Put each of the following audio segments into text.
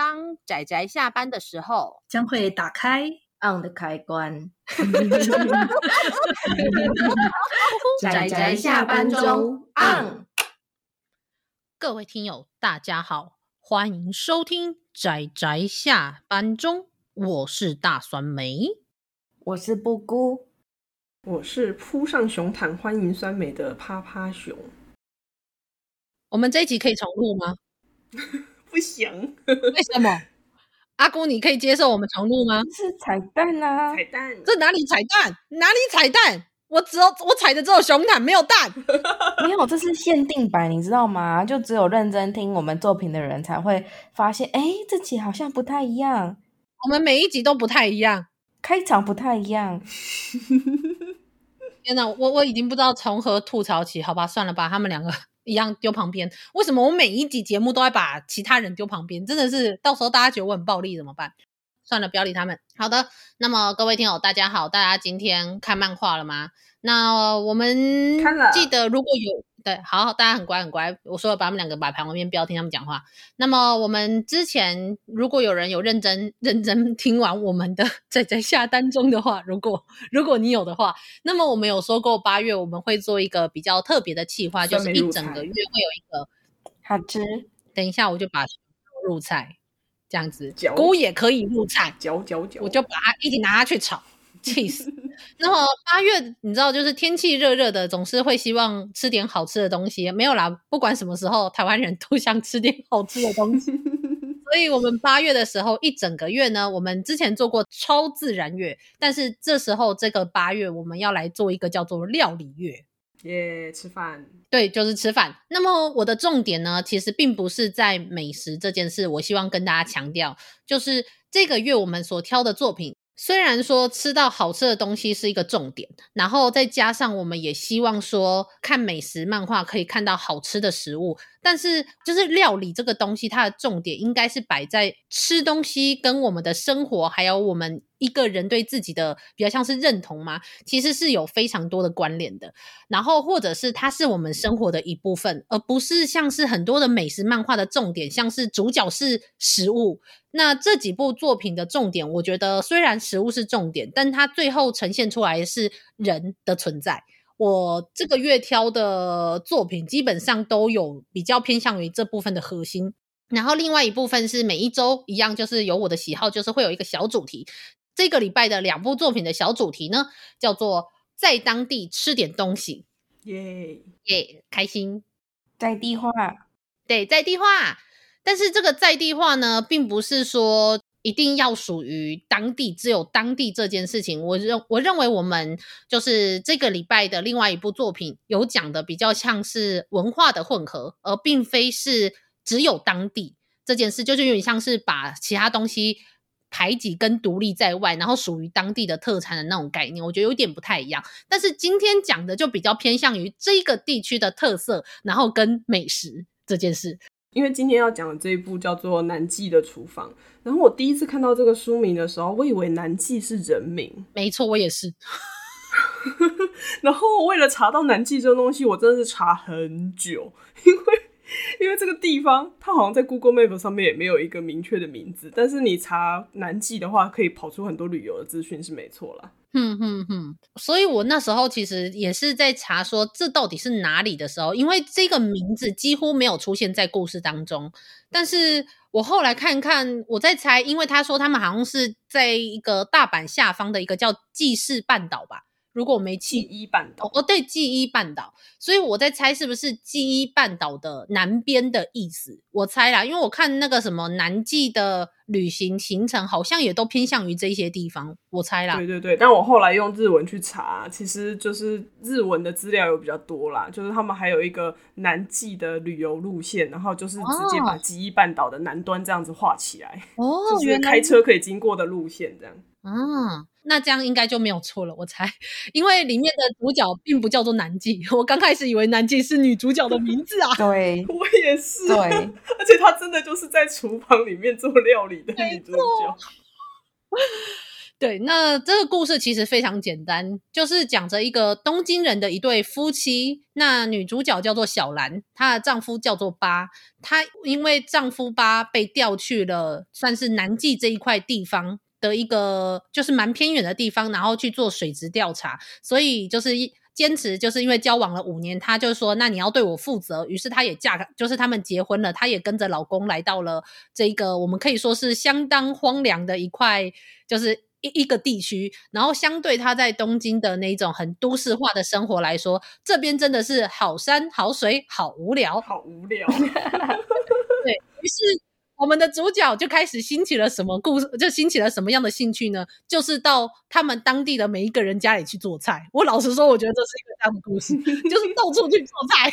当仔仔下班的时候，将会打开 on 的开关。仔仔下班中 on。各位听友，大家好，欢迎收听仔仔下班中，我是大酸梅，我是布姑，我是扑上熊毯欢迎酸梅的趴趴熊。我们这一集可以重录吗？不行，为什么？阿姑，你可以接受我们重录吗？是彩蛋啊！彩蛋，这哪里彩蛋？哪里彩蛋？我只有我踩的只有熊毯，没有蛋。没有，这是限定版，你知道吗？就只有认真听我们作品的人才会发现，哎，这集好像不太一样。我们每一集都不太一样，开场不太一样。天哪，我我已经不知道从何吐槽起，好吧，算了吧，他们两个。一样丢旁边，为什么我每一集节目都要把其他人丢旁边？真的是到时候大家觉得我很暴力怎么办？算了，不要理他们。好的，那么各位听友大家好，大家今天看漫画了吗？那我们记得如果有。对，好，大家很乖很乖。我说了，把他们两个摆旁边，不要听他们讲话。那么我们之前如果有人有认真认真 听完我们的在在下单中的话，如果如果你有的话，那么我们有说过八月我们会做一个比较特别的企划，就是一整个月会有一个好吃。等一下我就把入菜这样子，菇也可以入菜，嚼嚼嚼，我就把它一起拿它去炒。气死！那么八月，你知道，就是天气热热的，总是会希望吃点好吃的东西。没有啦，不管什么时候，台湾人都想吃点好吃的东西。所以，我们八月的时候一整个月呢，我们之前做过超自然月，但是这时候这个八月，我们要来做一个叫做料理月。耶，吃饭。对，就是吃饭。那么我的重点呢，其实并不是在美食这件事，我希望跟大家强调，就是这个月我们所挑的作品。虽然说吃到好吃的东西是一个重点，然后再加上我们也希望说看美食漫画可以看到好吃的食物。但是，就是料理这个东西，它的重点应该是摆在吃东西跟我们的生活，还有我们一个人对自己的比较像是认同吗，其实是有非常多的关联的。然后，或者是它是我们生活的一部分，而不是像是很多的美食漫画的重点，像是主角是食物。那这几部作品的重点，我觉得虽然食物是重点，但它最后呈现出来是人的存在。我这个月挑的作品基本上都有比较偏向于这部分的核心，然后另外一部分是每一周一样，就是有我的喜好，就是会有一个小主题。这个礼拜的两部作品的小主题呢，叫做在当地吃点东西，耶耶，开心，在地化，对，在地化。但是这个在地化呢，并不是说。一定要属于当地，只有当地这件事情，我认我认为我们就是这个礼拜的另外一部作品，有讲的比较像是文化的混合，而并非是只有当地这件事，就是有点像是把其他东西排挤跟独立在外，然后属于当地的特产的那种概念，我觉得有点不太一样。但是今天讲的就比较偏向于这个地区的特色，然后跟美食这件事。因为今天要讲的这一部叫做《南纪的厨房》，然后我第一次看到这个书名的时候，我以为南纪是人名。没错，我也是。然后为了查到南纪这个东西，我真的是查很久，因为因为这个地方它好像在 Google Map 上面也没有一个明确的名字，但是你查南纪的话，可以跑出很多旅游的资讯，是没错啦。哼哼哼，所以我那时候其实也是在查说这到底是哪里的时候，因为这个名字几乎没有出现在故事当中。但是我后来看看，我在猜，因为他说他们好像是在一个大阪下方的一个叫纪势半岛吧。如果我没记忆半岛哦，对，纪伊半岛，所以我在猜是不是纪伊半岛的南边的意思？我猜啦，因为我看那个什么南记的旅行行程，好像也都偏向于这些地方，我猜啦。对对对，但我后来用日文去查，其实就是日文的资料有比较多啦，就是他们还有一个南记的旅游路线，然后就是直接把记忆半岛的南端这样子画起来，哦，就是开车可以经过的路线这样。嗯。那这样应该就没有错了，我猜，因为里面的主角并不叫做南纪，我刚开始以为南纪是女主角的名字啊。对，我也是。对，而且她真的就是在厨房里面做料理的女主角。对，那这个故事其实非常简单，就是讲着一个东京人的一对夫妻。那女主角叫做小兰，她的丈夫叫做八。她因为丈夫八被调去了，算是南纪这一块地方的一个，就是蛮偏远的地方，然后去做水质调查，所以就是一。坚持就是因为交往了五年，她就说：“那你要对我负责。”于是她也嫁，就是他们结婚了，她也跟着老公来到了这个我们可以说是相当荒凉的一块，就是一一个地区。然后相对她在东京的那种很都市化的生活来说，这边真的是好山好水，好无聊，好无聊。对，于是。我们的主角就开始兴起了什么故事？就兴起了什么样的兴趣呢？就是到他们当地的每一个人家里去做菜。我老实说，我觉得这是一个这样的故事，就是到处去做菜，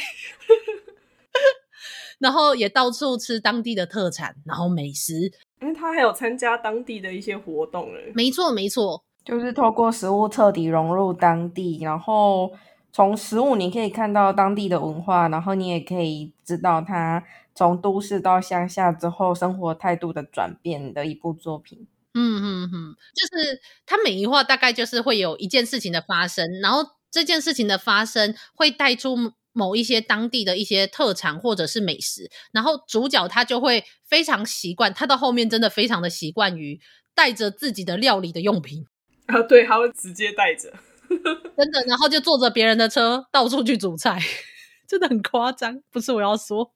然后也到处吃当地的特产，然后美食。因为他还有参加当地的一些活动了。没错，没错，就是透过食物彻底融入当地，然后从食物你可以看到当地的文化，然后你也可以知道他。从都市到乡下之后，生活态度的转变的一部作品。嗯嗯嗯，就是他每一话大概就是会有一件事情的发生，然后这件事情的发生会带出某一些当地的一些特产或者是美食，然后主角他就会非常习惯，他到后面真的非常的习惯于带着自己的料理的用品 啊，对，他会直接带着，真的，然后就坐着别人的车到处去煮菜，真的很夸张，不是我要说。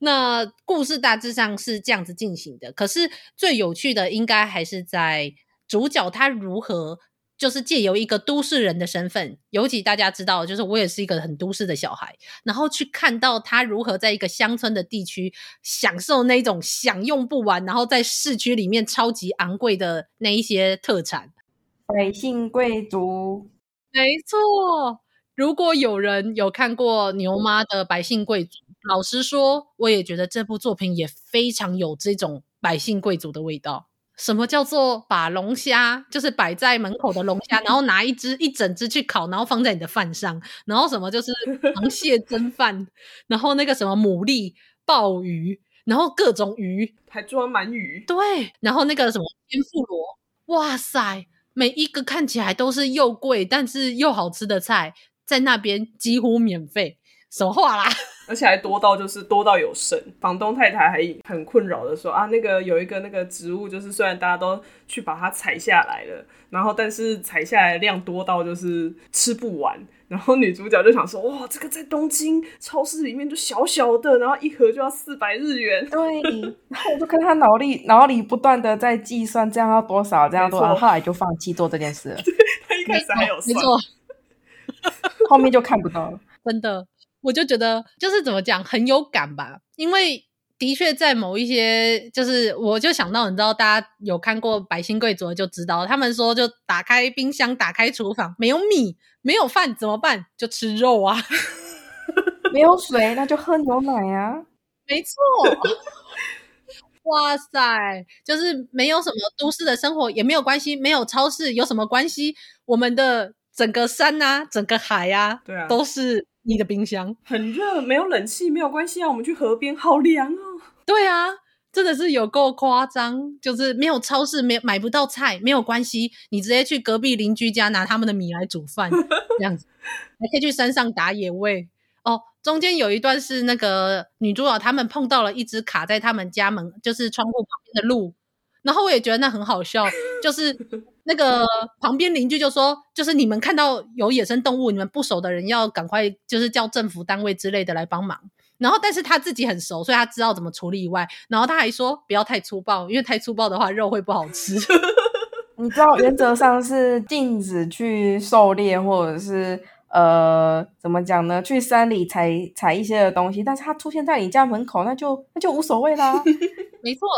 那故事大致上是这样子进行的，可是最有趣的应该还是在主角他如何，就是借由一个都市人的身份，尤其大家知道，就是我也是一个很都市的小孩，然后去看到他如何在一个乡村的地区享受那种享用不完，然后在市区里面超级昂贵的那一些特产，百姓贵族，没错。如果有人有看过牛妈的《百姓贵族》，老实说，我也觉得这部作品也非常有这种百姓贵族的味道。什么叫做把龙虾，就是摆在门口的龙虾，然后拿一只一整只去烤，然后放在你的饭上，然后什么就是螃蟹蒸饭，然后那个什么牡蛎、鲍鱼，然后各种鱼，还装满鱼。对，然后那个什么天妇罗，哇塞，每一个看起来都是又贵但是又好吃的菜。在那边几乎免费，什么话啦？而且还多到就是多到有剩。房东太太还很困扰的说啊，那个有一个那个植物，就是虽然大家都去把它采下来了，然后但是采下来的量多到就是吃不完。然后女主角就想说，哇，这个在东京超市里面就小小的，然后一盒就要四百日元。对，然后我就看她脑力脑里不断的在计算这样要多少，这样多少，后来就放弃做这件事了。他一开始还有算。后面就看不到了，真的，我就觉得就是怎么讲很有感吧，因为的确在某一些，就是我就想到，你知道，大家有看过《百姓贵族》就知道，他们说就打开冰箱，打开厨房，没有米，没有饭怎么办？就吃肉啊，没有水那就喝牛奶啊，没错，哇塞，就是没有什么都市的生活也没有关系，没有超市有什么关系？我们的。整个山啊，整个海啊，对啊，都是你的冰箱。很热，没有冷气没有关系啊，我们去河边，好凉哦。对啊，真的是有够夸张，就是没有超市，没买不到菜，没有关系，你直接去隔壁邻居家拿他们的米来煮饭，这样子，还可以去山上打野味。哦，中间有一段是那个女主角他们碰到了一只卡在他们家门，就是窗户旁边的鹿。然后我也觉得那很好笑，就是那个旁边邻居就说，就是你们看到有野生动物，你们不熟的人要赶快就是叫政府单位之类的来帮忙。然后但是他自己很熟，所以他知道怎么处理以外，然后他还说不要太粗暴，因为太粗暴的话肉会不好吃。你知道原则上是禁止去狩猎或者是呃怎么讲呢？去山里采采一些的东西，但是它出现在你家门口，那就那就无所谓啦。没错，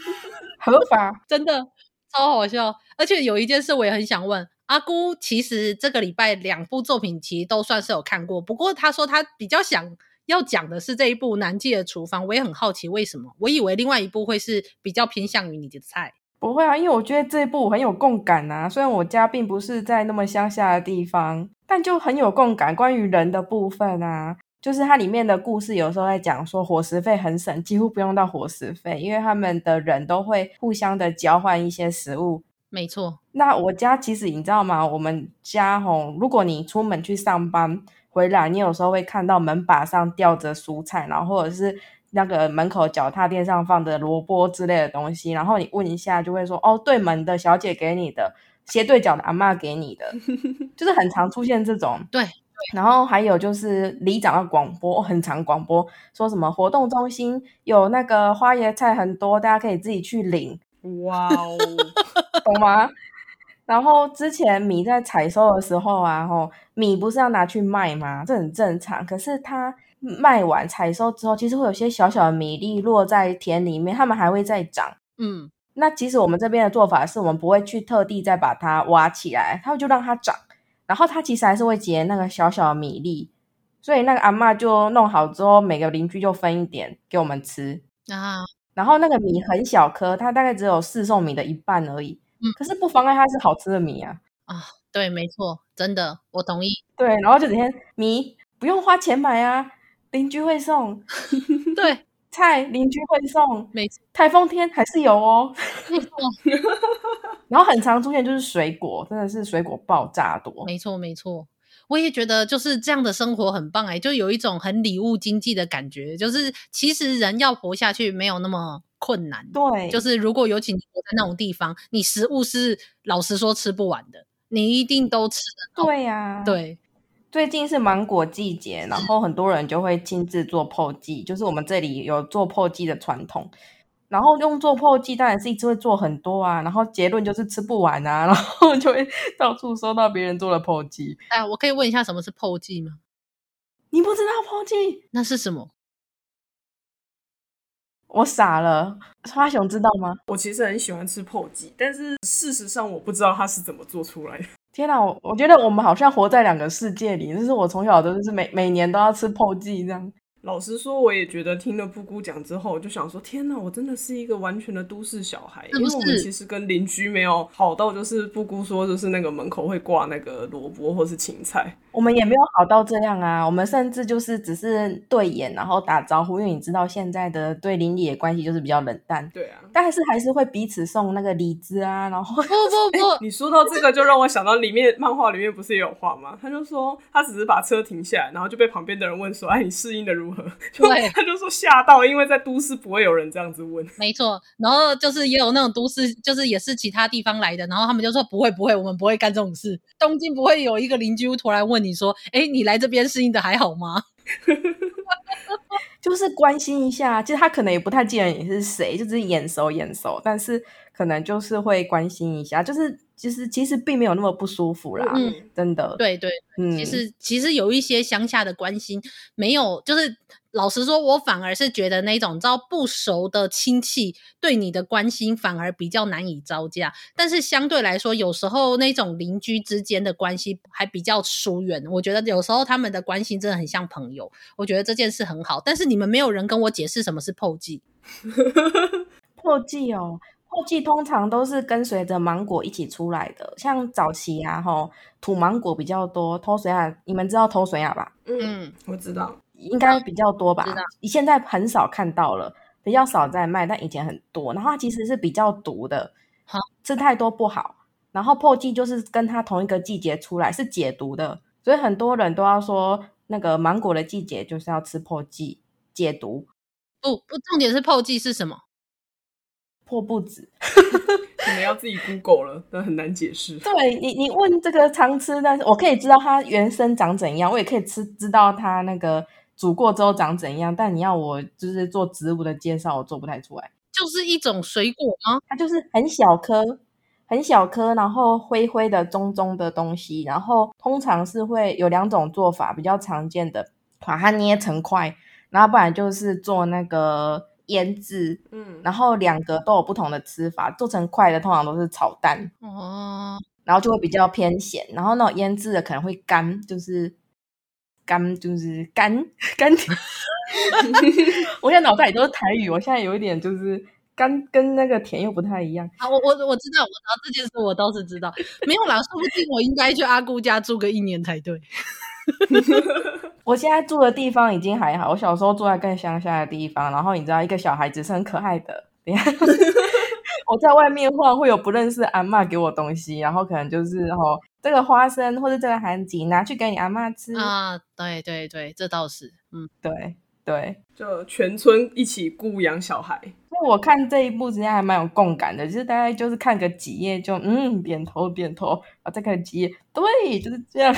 合法，真的超好笑。而且有一件事我也很想问阿姑，其实这个礼拜两部作品其实都算是有看过，不过她说她比较想要讲的是这一部《南记的厨房》，我也很好奇为什么。我以为另外一部会是比较偏向于你的菜，不会啊，因为我觉得这一部很有共感啊。虽然我家并不是在那么乡下的地方，但就很有共感，关于人的部分啊。就是它里面的故事，有时候在讲说伙食费很省，几乎不用到伙食费，因为他们的人都会互相的交换一些食物。没错。那我家其实你知道吗？我们家吼，如果你出门去上班回来，你有时候会看到门把上吊着蔬菜，然后或者是那个门口脚踏垫上放的萝卜之类的东西，然后你问一下，就会说哦，对门的小姐给你的，斜对角的阿嬷给你的，就是很常出现这种。对。然后还有就是里长的广播，很常广播说什么活动中心有那个花椰菜很多，大家可以自己去领。哇哦，懂吗？然后之前米在采收的时候啊，吼，米不是要拿去卖吗？这很正常。可是它卖完采收之后，其实会有些小小的米粒落在田里面，它们还会再长。嗯，那其实我们这边的做法是我们不会去特地再把它挖起来，它就让它长。然后他其实还是会结那个小小的米粒，所以那个阿嬷就弄好之后，每个邻居就分一点给我们吃啊。然后那个米很小颗，它大概只有四送米的一半而已。嗯，可是不妨碍它是好吃的米啊。啊，对，没错，真的，我同意。对，然后就整天米不用花钱买啊，邻居会送。对。菜邻居会送，没错，台风天还是有哦。然后很常出现就是水果，真的是水果爆炸多。没错没错，我也觉得就是这样的生活很棒哎，就有一种很礼物经济的感觉。就是其实人要活下去没有那么困难，对，就是如果尤其你活在那种地方，你食物是老实说吃不完的，你一定都吃得到。对呀、啊，对。最近是芒果季节，然后很多人就会亲自做破剂，就是我们这里有做破剂的传统。然后用做破剂当然是一次会做很多啊，然后结论就是吃不完啊，然后就会到处收到别人做的破剂。哎，我可以问一下什么是破剂吗？你不知道破剂？那是什么？我傻了，花熊知道吗？我其实很喜欢吃破鸡，但是事实上我不知道它是怎么做出来的。天哪，我我觉得我们好像活在两个世界里。就是我从小都是每每年都要吃破鸡这样。老实说，我也觉得听了布姑讲之后，我就想说：天哪，我真的是一个完全的都市小孩。因为我们其实跟邻居没有好到，就是布姑说，就是那个门口会挂那个萝卜或是芹菜。我们也没有好到这样啊，我们甚至就是只是对眼，然后打招呼。因为你知道现在的对邻里的关系就是比较冷淡。对啊，但是还是会彼此送那个李子啊，然后不不不、欸，你说到这个就让我想到里面漫画里面不是也有画吗？他就说他只是把车停下来，然后就被旁边的人问说：“哎，你适应的如何？”对。他就说吓到，因为在都市不会有人这样子问。没错，然后就是也有那种都市，就是也是其他地方来的，然后他们就说不会不会，我们不会干这种事。东京不会有一个邻居突然问你说：“哎，你来这边适应的还好吗？” 就是关心一下，其实他可能也不太记得你是谁，就是眼熟眼熟，但是可能就是会关心一下，就是其实其实并没有那么不舒服啦，嗯，真的，对对，嗯，其实其实有一些乡下的关心没有，就是。老实说，我反而是觉得那种招不熟的亲戚对你的关心反而比较难以招架，但是相对来说，有时候那种邻居之间的关系还比较疏远。我觉得有时候他们的关心真的很像朋友，我觉得这件事很好。但是你们没有人跟我解释什么是 破剂。破剂哦，破剂通常都是跟随着芒果一起出来的，像早期啊，吼土芒果比较多，偷水啊，你们知道偷水啊吧？嗯，我知道。应该比较多吧，你、啊、现在很少看到了，比较少在卖，但以前很多。然后它其实是比较毒的，好吃太多不好。然后破剂就是跟它同一个季节出来，是解毒的，所以很多人都要说那个芒果的季节就是要吃破剂解毒。不不，重点是破剂是什么？破布子，可能要自己 Google 了，但很难解释。对你，你问这个常吃，但是我可以知道它原生长怎样，我也可以吃知道它那个。煮过之后长怎样？但你要我就是做植物的介绍，我做不太出来。就是一种水果吗？它就是很小颗，很小颗，然后灰灰的、棕棕的东西。然后通常是会有两种做法，比较常见的，把它捏成块，然后不然就是做那个腌制。嗯，然后两个都有不同的吃法。做成块的通常都是炒蛋哦，然后就会比较偏咸。然后那种腌制的可能会干，就是。干就是干 干甜，我现在脑袋里都是台语，我现在有一点就是干跟那个甜又不太一样。啊，我我我知道，我知道这件事，我倒是知道。没有啦，说不定我应该去阿姑家住个一年才对。我现在住的地方已经还好，我小时候住在更乡下的地方，然后你知道，一个小孩子是很可爱的。我在外面晃，会有不认识的阿嬷给我东西，然后可能就是哦，这个花生或者这个韩吉拿去给你阿嬷吃啊。对对对，这倒是，嗯，对对，就全村一起雇养小孩。所以我看这一部之前还蛮有共感的，就是大概就是看个几页就嗯点头点头，然后再看几页，对，就是这样。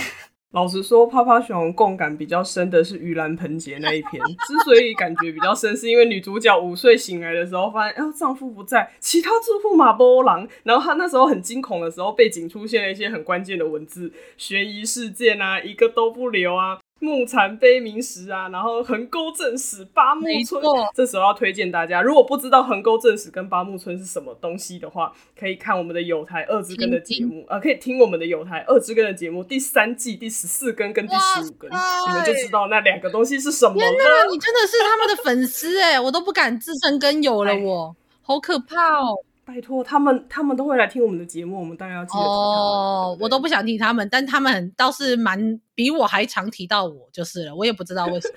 老实说，泡泡熊共感比较深的是盂兰盆节那一篇。之所以感觉比较深，是因为女主角午睡醒来的时候，发现哎，丈夫不在，其他住户马波郎。然后她那时候很惊恐的时候，背景出现了一些很关键的文字，悬疑事件啊，一个都不留啊。木残悲鸣石啊，然后横沟正史八木村，这时候要推荐大家，如果不知道横沟正史跟八木村是什么东西的话，可以看我们的有台二之根的节目啊、呃，可以听我们的有台二之根的节目，第三季第十四根跟第十五根，你们就知道那两个东西是什么了。天哪，你真的是他们的粉丝哎，我都不敢自称跟有了我，我好可怕哦。拜托，他们他们都会来听我们的节目，我们当然要记得听他们。哦，我都不想听他们，但他们倒是蛮比我还常提到我，就是了。我也不知道为什么。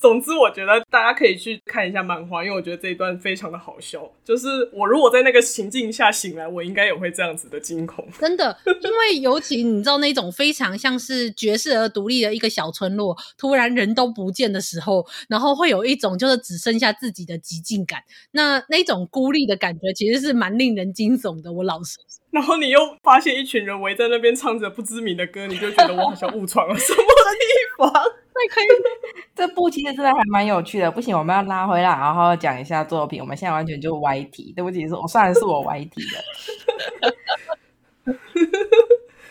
总之，我觉得大家可以去看一下漫画，因为我觉得这一段非常的好笑。就是我如果在那个情境下醒来，我应该也会这样子的惊恐。真的，因为尤其你知道那种非常像是绝世而独立的一个小村落，突然人都不见的时候，然后会有一种就是只剩下自己的寂静感。那那种孤立的感觉，其实是蛮令人惊悚的。我老实说。然后你又发现一群人围在那边唱着不知名的歌，你就觉得我好像误闯了什么地方。可以，这部其实真的还蛮有趣的。不行，我们要拉回来，好好讲一下作品。我们现在完全就歪题，对不起，是我算是我歪题的。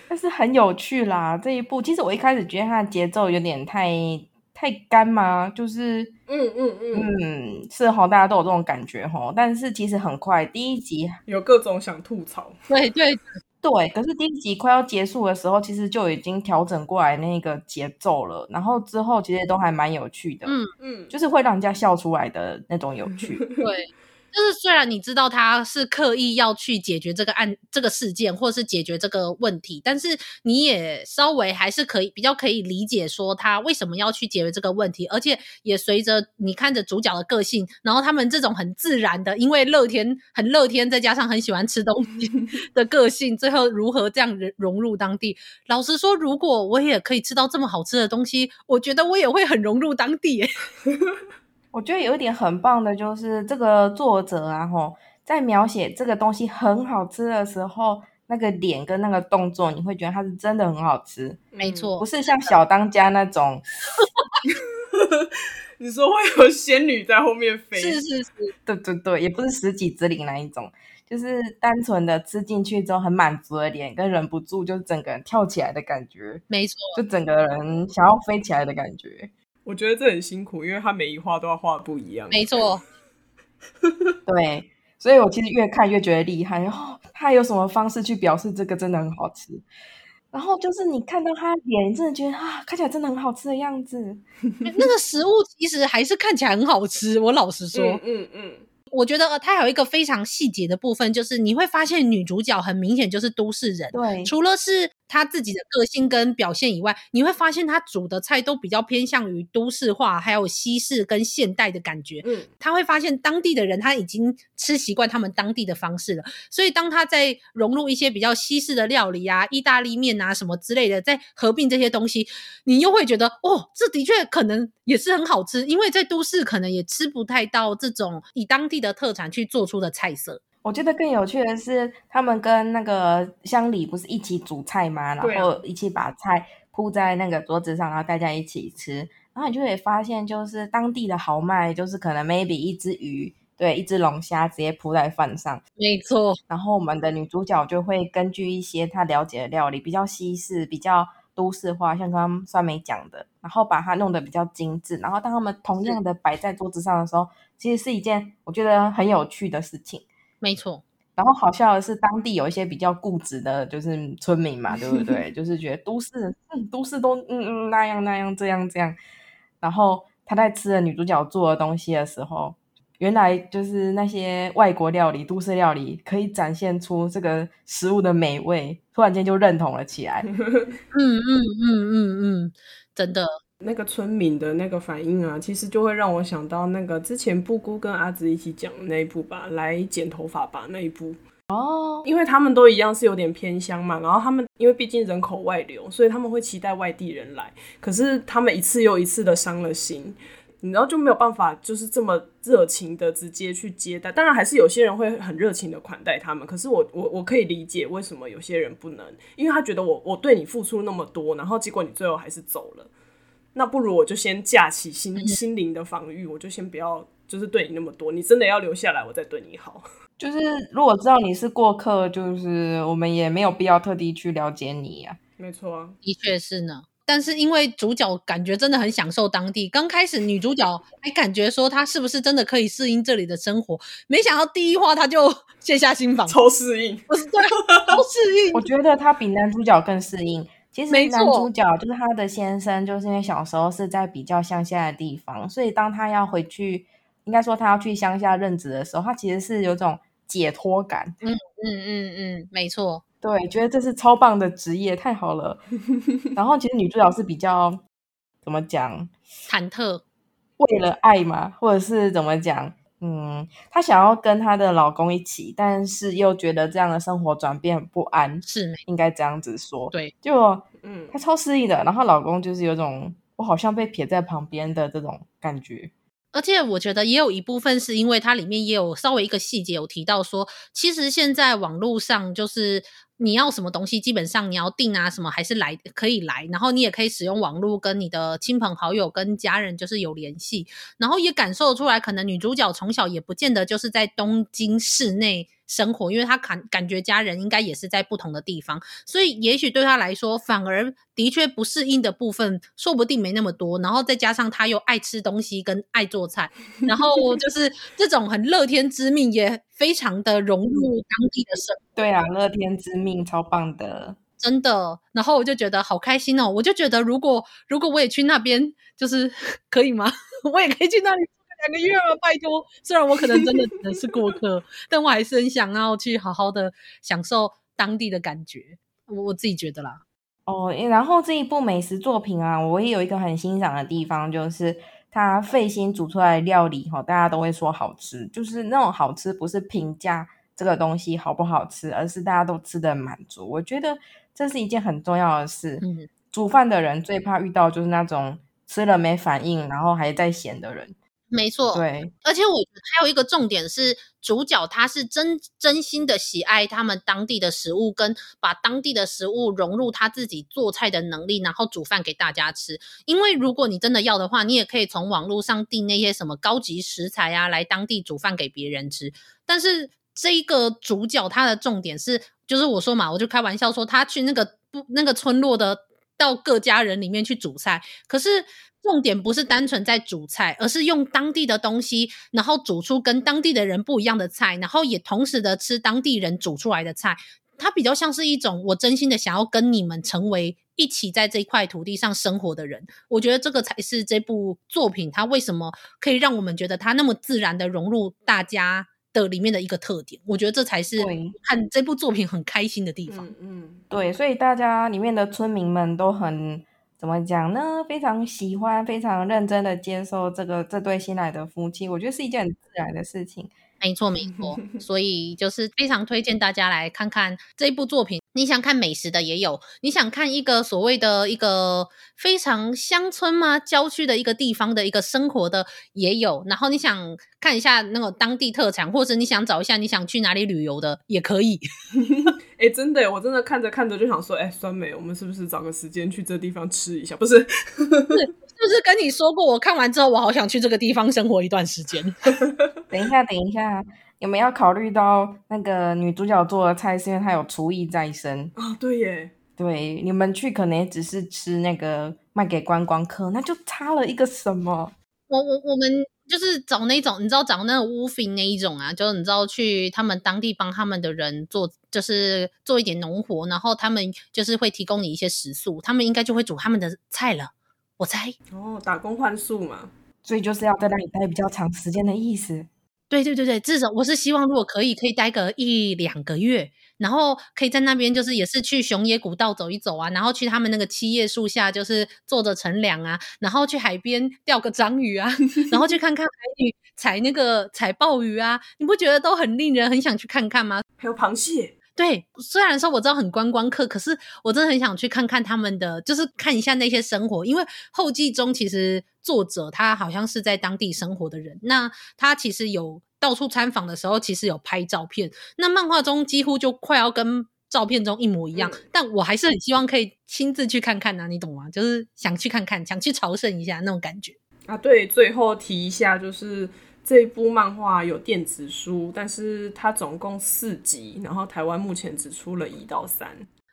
但是很有趣啦，这一部其实我一开始觉得它的节奏有点太太干嘛，就是嗯嗯嗯嗯，是吼，大家都有这种感觉吼。但是其实很快，第一集有各种想吐槽，对 对。对，可是第一集快要结束的时候，其实就已经调整过来那个节奏了。然后之后其实都还蛮有趣的，嗯嗯，就是会让人家笑出来的那种有趣。对。就是虽然你知道他是刻意要去解决这个案、这个事件，或是解决这个问题，但是你也稍微还是可以比较可以理解说他为什么要去解决这个问题，而且也随着你看着主角的个性，然后他们这种很自然的，因为乐天很乐天，再加上很喜欢吃东西 的个性，最后如何这样融入当地。老实说，如果我也可以吃到这么好吃的东西，我觉得我也会很融入当地。我觉得有一点很棒的，就是这个作者啊，吼，在描写这个东西很好吃的时候，那个脸跟那个动作，你会觉得它是真的很好吃。没错，不是像小当家那种。你说会有仙女在后面飞？是是是，对对对，也不是十几之灵那一种，就是单纯的吃进去之后很满足的脸，跟忍不住就是整个人跳起来的感觉。没错，就整个人想要飞起来的感觉。我觉得这很辛苦，因为他每一画都要画不一样。没错，对，所以我其实越看越觉得厉害。哦，他有什么方式去表示这个真的很好吃？然后就是你看到他脸，你真的觉得啊，看起来真的很好吃的样子。那个食物其实还是看起来很好吃。我老实说，嗯嗯。嗯我觉得它还有一个非常细节的部分，就是你会发现女主角很明显就是都市人。对，除了是她自己的个性跟表现以外，你会发现他煮的菜都比较偏向于都市化，还有西式跟现代的感觉。嗯，他会发现当地的人他已经吃习惯他们当地的方式了，所以当他在融入一些比较西式的料理啊、意大利面啊什么之类的，在合并这些东西，你又会觉得哦，这的确可能也是很好吃，因为在都市可能也吃不太到这种以当地。的特产去做出的菜色，我觉得更有趣的是，他们跟那个乡里不是一起煮菜吗？然后一起把菜铺在那个桌子上，然后大家一起吃。然后你就会发现，就是当地的豪迈，就是可能 maybe 一只鱼，对，一只龙虾直接铺在饭上，没错。然后我们的女主角就会根据一些她了解的料理，比较西式，比较。都市化，像刚刚酸梅讲的，然后把它弄得比较精致，然后当他们同样的摆在桌子上的时候，其实是一件我觉得很有趣的事情。没错。然后好笑的是，当地有一些比较固执的，就是村民嘛，对不对？就是觉得都市，嗯，都市都嗯嗯那样那样这样这样。然后他在吃了女主角做的东西的时候。原来就是那些外国料理、都市料理可以展现出这个食物的美味，突然间就认同了起来。嗯嗯嗯嗯嗯，真的。那个村民的那个反应啊，其实就会让我想到那个之前布姑跟阿紫一起讲的那一部吧，来剪头发吧那一部哦，因为他们都一样是有点偏乡嘛，然后他们因为毕竟人口外流，所以他们会期待外地人来，可是他们一次又一次的伤了心。然后就没有办法，就是这么热情的直接去接待。当然，还是有些人会很热情的款待他们。可是我我我可以理解为什么有些人不能，因为他觉得我我对你付出那么多，然后结果你最后还是走了，那不如我就先架起心心灵的防御，我就先不要就是对你那么多。你真的要留下来，我再对你好。就是如果知道你是过客，就是我们也没有必要特地去了解你呀、啊。没错啊，的确是呢。但是因为主角感觉真的很享受当地，刚开始女主角还感觉说她是不是真的可以适应这里的生活，没想到第一话她就卸下心防，超适应，不是对，超适应。我觉得她比男主角更适应。其实男主角就是他的先生，就是因为小时候是在比较乡下的地方，所以当他要回去，应该说他要去乡下任职的时候，他其实是有种解脱感。嗯嗯嗯嗯，没错。对，觉得这是超棒的职业，太好了。然后其实女主角是比较怎么讲，忐忑，为了爱嘛，或者是怎么讲？嗯，她想要跟她的老公一起，但是又觉得这样的生活转变不安，是应该这样子说。对，就嗯，她超失意的。然后老公就是有种我好像被撇在旁边的这种感觉。而且我觉得也有一部分是因为它里面也有稍微一个细节有提到说，其实现在网络上就是。你要什么东西，基本上你要订啊，什么还是来可以来，然后你也可以使用网络跟你的亲朋好友跟家人就是有联系，然后也感受出来，可能女主角从小也不见得就是在东京市内。生活，因为他感感觉家人应该也是在不同的地方，所以也许对他来说，反而的确不适应的部分，说不定没那么多。然后再加上他又爱吃东西跟爱做菜，然后就 是这种很乐天知命，也非常的融入当地的生活。对啊，乐天知命超棒的，真的。然后我就觉得好开心哦，我就觉得如果如果我也去那边，就是 可以吗？我也可以去那里。两个月了，拜托！虽然我可能真的只能是过客，但我还是很想要去好好的享受当地的感觉。我我自己觉得啦。哦，然后这一部美食作品啊，我也有一个很欣赏的地方，就是他费心煮出来的料理，哈，大家都会说好吃。就是那种好吃，不是评价这个东西好不好吃，而是大家都吃的满足。我觉得这是一件很重要的事。嗯，煮饭的人最怕遇到就是那种吃了没反应，然后还在嫌的人。没错，对，而且我还有一个重点是，主角他是真真心的喜爱他们当地的食物，跟把当地的食物融入他自己做菜的能力，然后煮饭给大家吃。因为如果你真的要的话，你也可以从网络上订那些什么高级食材啊，来当地煮饭给别人吃。但是这一个主角他的重点是，就是我说嘛，我就开玩笑说他去那个不那个村落的到各家人里面去煮菜，可是。重点不是单纯在煮菜，而是用当地的东西，然后煮出跟当地的人不一样的菜，然后也同时的吃当地人煮出来的菜。它比较像是一种我真心的想要跟你们成为一起在这块土地上生活的人。我觉得这个才是这部作品它为什么可以让我们觉得它那么自然的融入大家的里面的一个特点。我觉得这才是看这部作品很开心的地方。嗯，嗯，对，所以大家里面的村民们都很。怎么讲呢？非常喜欢，非常认真的接受这个这对新来的夫妻，我觉得是一件很自然的事情。没错，没错。所以就是非常推荐大家来看看这一部作品。你想看美食的也有，你想看一个所谓的一个非常乡村吗？郊区的一个地方的一个生活的也有。然后你想看一下那个当地特产，或者你想找一下你想去哪里旅游的也可以。哎、欸，真的，我真的看着看着就想说，哎、欸，酸梅，我们是不是找个时间去这地方吃一下？不是，是，是不是跟你说过？我看完之后，我好想去这个地方生活一段时间。等一下，等一下。有没有考虑到那个女主角做的菜，是因为她有厨艺在身啊？对耶，对，你们去可能也只是吃那个卖给观光客，那就差了一个什么？我我我们就是找那种，你知道找那种 woofing 那一种啊，就是你知道去他们当地帮他们的人做，就是做一点农活，然后他们就是会提供你一些食宿，他们应该就会煮他们的菜了，我猜。哦，打工换宿嘛，所以就是要在那里待比较长时间的意思。对对对对，至少我是希望，如果可以，可以待个一两个月，然后可以在那边，就是也是去熊野古道走一走啊，然后去他们那个七叶树下，就是坐着乘凉啊，然后去海边钓个章鱼啊，然后去看看海女采那个采鲍鱼啊，你不觉得都很令人很想去看看吗？还有螃蟹。对，虽然说我知道很观光客，可是我真的很想去看看他们的，就是看一下那些生活。因为后记中其实作者他好像是在当地生活的人，那他其实有到处参访的时候，其实有拍照片。那漫画中几乎就快要跟照片中一模一样，嗯、但我还是很希望可以亲自去看看啊，你懂吗？就是想去看看，想去朝圣一下那种感觉啊。对，最后提一下就是。这一部漫画有电子书，但是它总共四集，然后台湾目前只出了一到三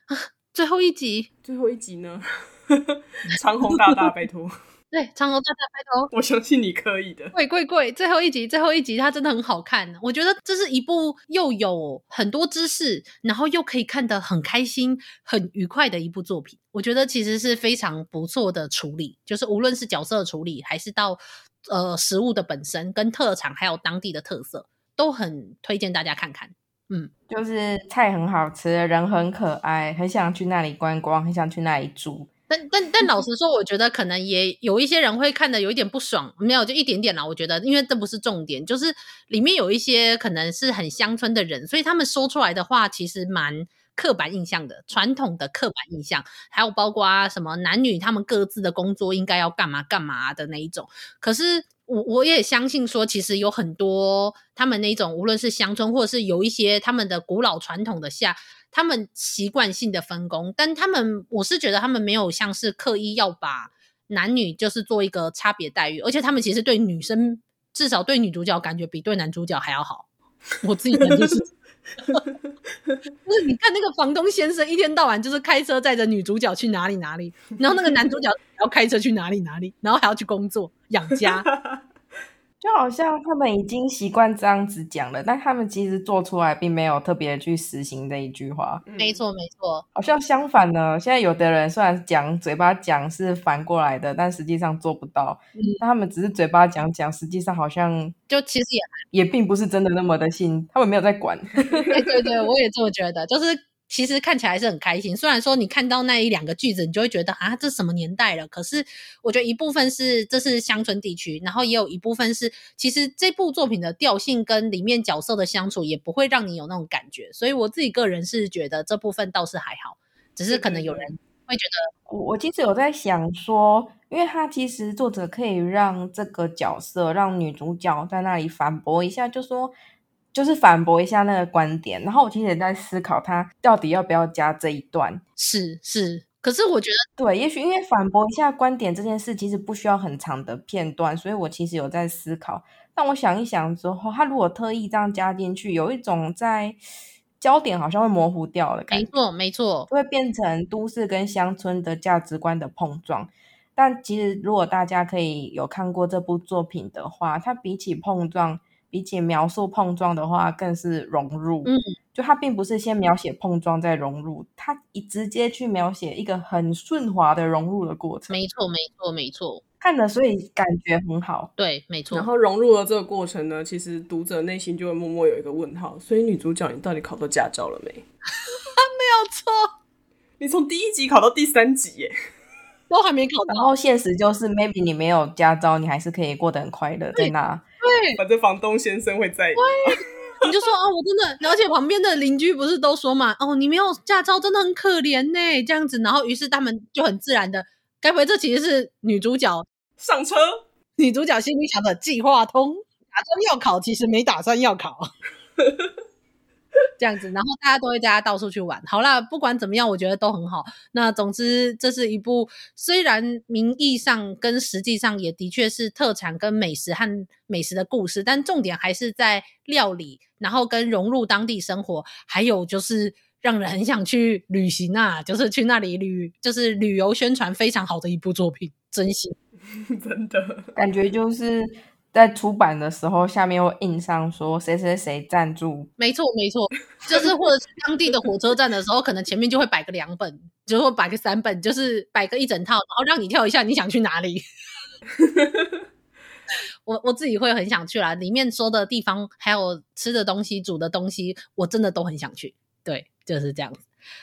啊。最后一集，最后一集呢？长虹大大，拜托。对，长虹大大，拜托。我相信你可以的。贵贵贵，最后一集，最后一集，它真的很好看。我觉得这是一部又有很多知识，然后又可以看得很开心、很愉快的一部作品。我觉得其实是非常不错的处理，就是无论是角色的处理，还是到。呃，食物的本身跟特产，还有当地的特色，都很推荐大家看看。嗯，就是菜很好吃，人很可爱，很想去那里观光，很想去那里住。但但但老实说，我觉得可能也有一些人会看的有一点不爽，没有就一点点啦。我觉得，因为这不是重点，就是里面有一些可能是很乡村的人，所以他们说出来的话其实蛮。刻板印象的传统的刻板印象，还有包括啊什么男女他们各自的工作应该要干嘛干嘛的那一种。可是我我也相信说，其实有很多他们那种，无论是乡村或者是有一些他们的古老传统的下，他们习惯性的分工，但他们我是觉得他们没有像是刻意要把男女就是做一个差别待遇，而且他们其实对女生至少对女主角感觉比对男主角还要好。我自己感觉是。不是你看那个房东先生一天到晚就是开车载着女主角去哪里哪里，然后那个男主角要开车去哪里哪里，然后还要去工作养家。就好像他们已经习惯这样子讲了，但他们其实做出来并没有特别去实行这一句话。没错，没错。好像相反呢，现在有的人虽然讲嘴巴讲是反过来的，但实际上做不到。嗯，但他们只是嘴巴讲讲，实际上好像就其实也也并不是真的那么的信，他们没有在管。对对对，我也这么觉得，就是。其实看起来是很开心，虽然说你看到那一两个句子，你就会觉得啊，这是什么年代了？可是我觉得一部分是这是乡村地区，然后也有一部分是，其实这部作品的调性跟里面角色的相处也不会让你有那种感觉，所以我自己个人是觉得这部分倒是还好，只是可能有人会觉得，我我其实有在想说，因为他其实作者可以让这个角色让女主角在那里反驳一下，就说。就是反驳一下那个观点，然后我其实也在思考他到底要不要加这一段。是是，可是我觉得对，也许因为反驳一下观点这件事其实不需要很长的片段，所以我其实有在思考。但我想一想之后，他如果特意这样加进去，有一种在焦点好像会模糊掉了感觉。没错没错，就会变成都市跟乡村的价值观的碰撞。但其实如果大家可以有看过这部作品的话，它比起碰撞。比起描述碰撞的话，更是融入。嗯，就它并不是先描写碰撞再融入，它一直接去描写一个很顺滑的融入的过程。没错，没错，没错。看了，所以感觉很好。对，没错。然后融入了这个过程呢，其实读者内心就会默默有一个问号。所以女主角，你到底考到驾照了没？没有错。你从第一集考到第三集耶，都还没考到。然后现实就是，maybe 你没有驾照，你还是可以过得很快乐在那。对，反正房东先生会在意。你就说哦，我真的，而且旁边的邻居不是都说嘛，哦，你没有驾照，真的很可怜呢，这样子。然后于是他们就很自然的，该不会这其实是女主角上车？女主角心里想的计划通，打算要考，其实没打算要考。这样子，然后大家都会大家到处去玩。好啦，不管怎么样，我觉得都很好。那总之，这是一部虽然名义上跟实际上也的确是特产跟美食和美食的故事，但重点还是在料理，然后跟融入当地生活，还有就是让人很想去旅行啊，就是去那里旅，就是旅游宣传非常好的一部作品，真心 真的感觉就是。在出版的时候，下面会印上说谁谁谁赞助。没错，没错，就是或者是当地的火车站的时候，可能前面就会摆个两本，就会摆个三本，就是摆个一整套，然后让你跳一下你想去哪里。我我自己会很想去啦。里面说的地方，还有吃的东西、煮的东西，我真的都很想去。对，就是这样子。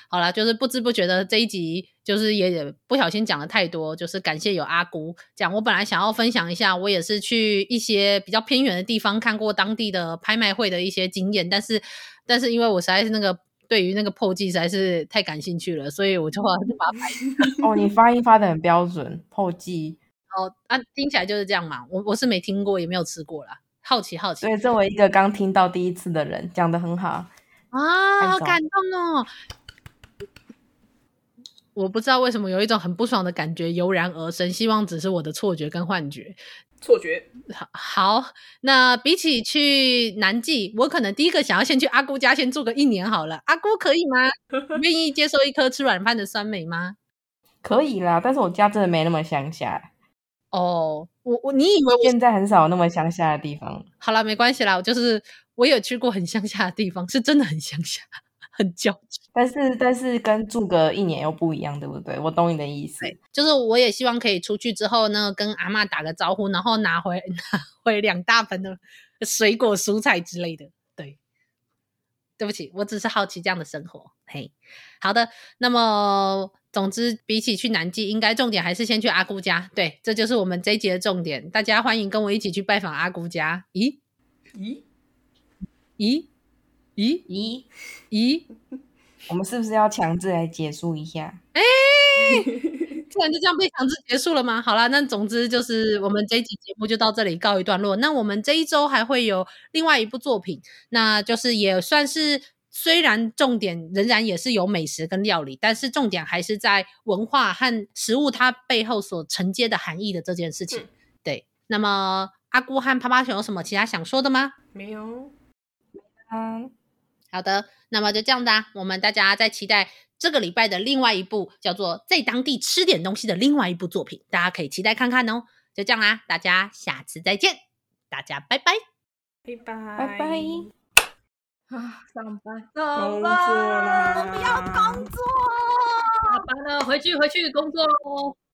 好啦，就是不知不觉的这一集，就是也不小心讲了太多，就是感谢有阿姑讲。我本来想要分享一下，我也是去一些比较偏远的地方看过当地的拍卖会的一些经验，但是但是因为我实在是那个对于那个破记实在是太感兴趣了，所以我就把它拍。哦，你发音发的很标准，破记。哦啊，听起来就是这样嘛。我我是没听过，也没有吃过啦。好奇好奇。对，作为一个刚听到第一次的人，讲得很好啊，好感动哦。我不知道为什么有一种很不爽的感觉油然而生，希望只是我的错觉跟幻觉。错觉。好，那比起去南纪，我可能第一个想要先去阿姑家先住个一年好了。阿姑可以吗？愿意接受一颗吃软饭的酸梅吗？可以啦，但是我家真的没那么乡下。哦，我我你以为我现在很少有那么乡下的地方？好了，没关系啦，我就是我有去过很乡下的地方，是真的很乡下。很焦急，但是但是跟住个一年又不一样，对不对？我懂你的意思。就是我也希望可以出去之后呢，跟阿嬷打个招呼，然后拿回 拿回两大盆的水果蔬菜之类的。对，对不起，我只是好奇这样的生活。嘿，好的。那么总之，比起去南纪，应该重点还是先去阿姑家。对，这就是我们这一集的重点。大家欢迎跟我一起去拜访阿姑家。咦？咦？咦？咦咦咦！我们是不是要强制来结束一下？哎、欸，突然就这样被强制结束了吗？好啦，那总之就是我们这一集节目就到这里告一段落。那我们这一周还会有另外一部作品，那就是也算是虽然重点仍然也是有美食跟料理，但是重点还是在文化和食物它背后所承接的含义的这件事情。嗯、对，那么阿姑和趴趴熊有什么其他想说的吗？没有，嗯。好的，那么就这样的啊，我们大家在期待这个礼拜的另外一部叫做《在当地吃点东西》的另外一部作品，大家可以期待看看哦。就这样啦，大家下次再见，大家拜拜，拜拜，拜拜。啊，上班，工作啦，我不要工作，下班了，回去回去工作喽。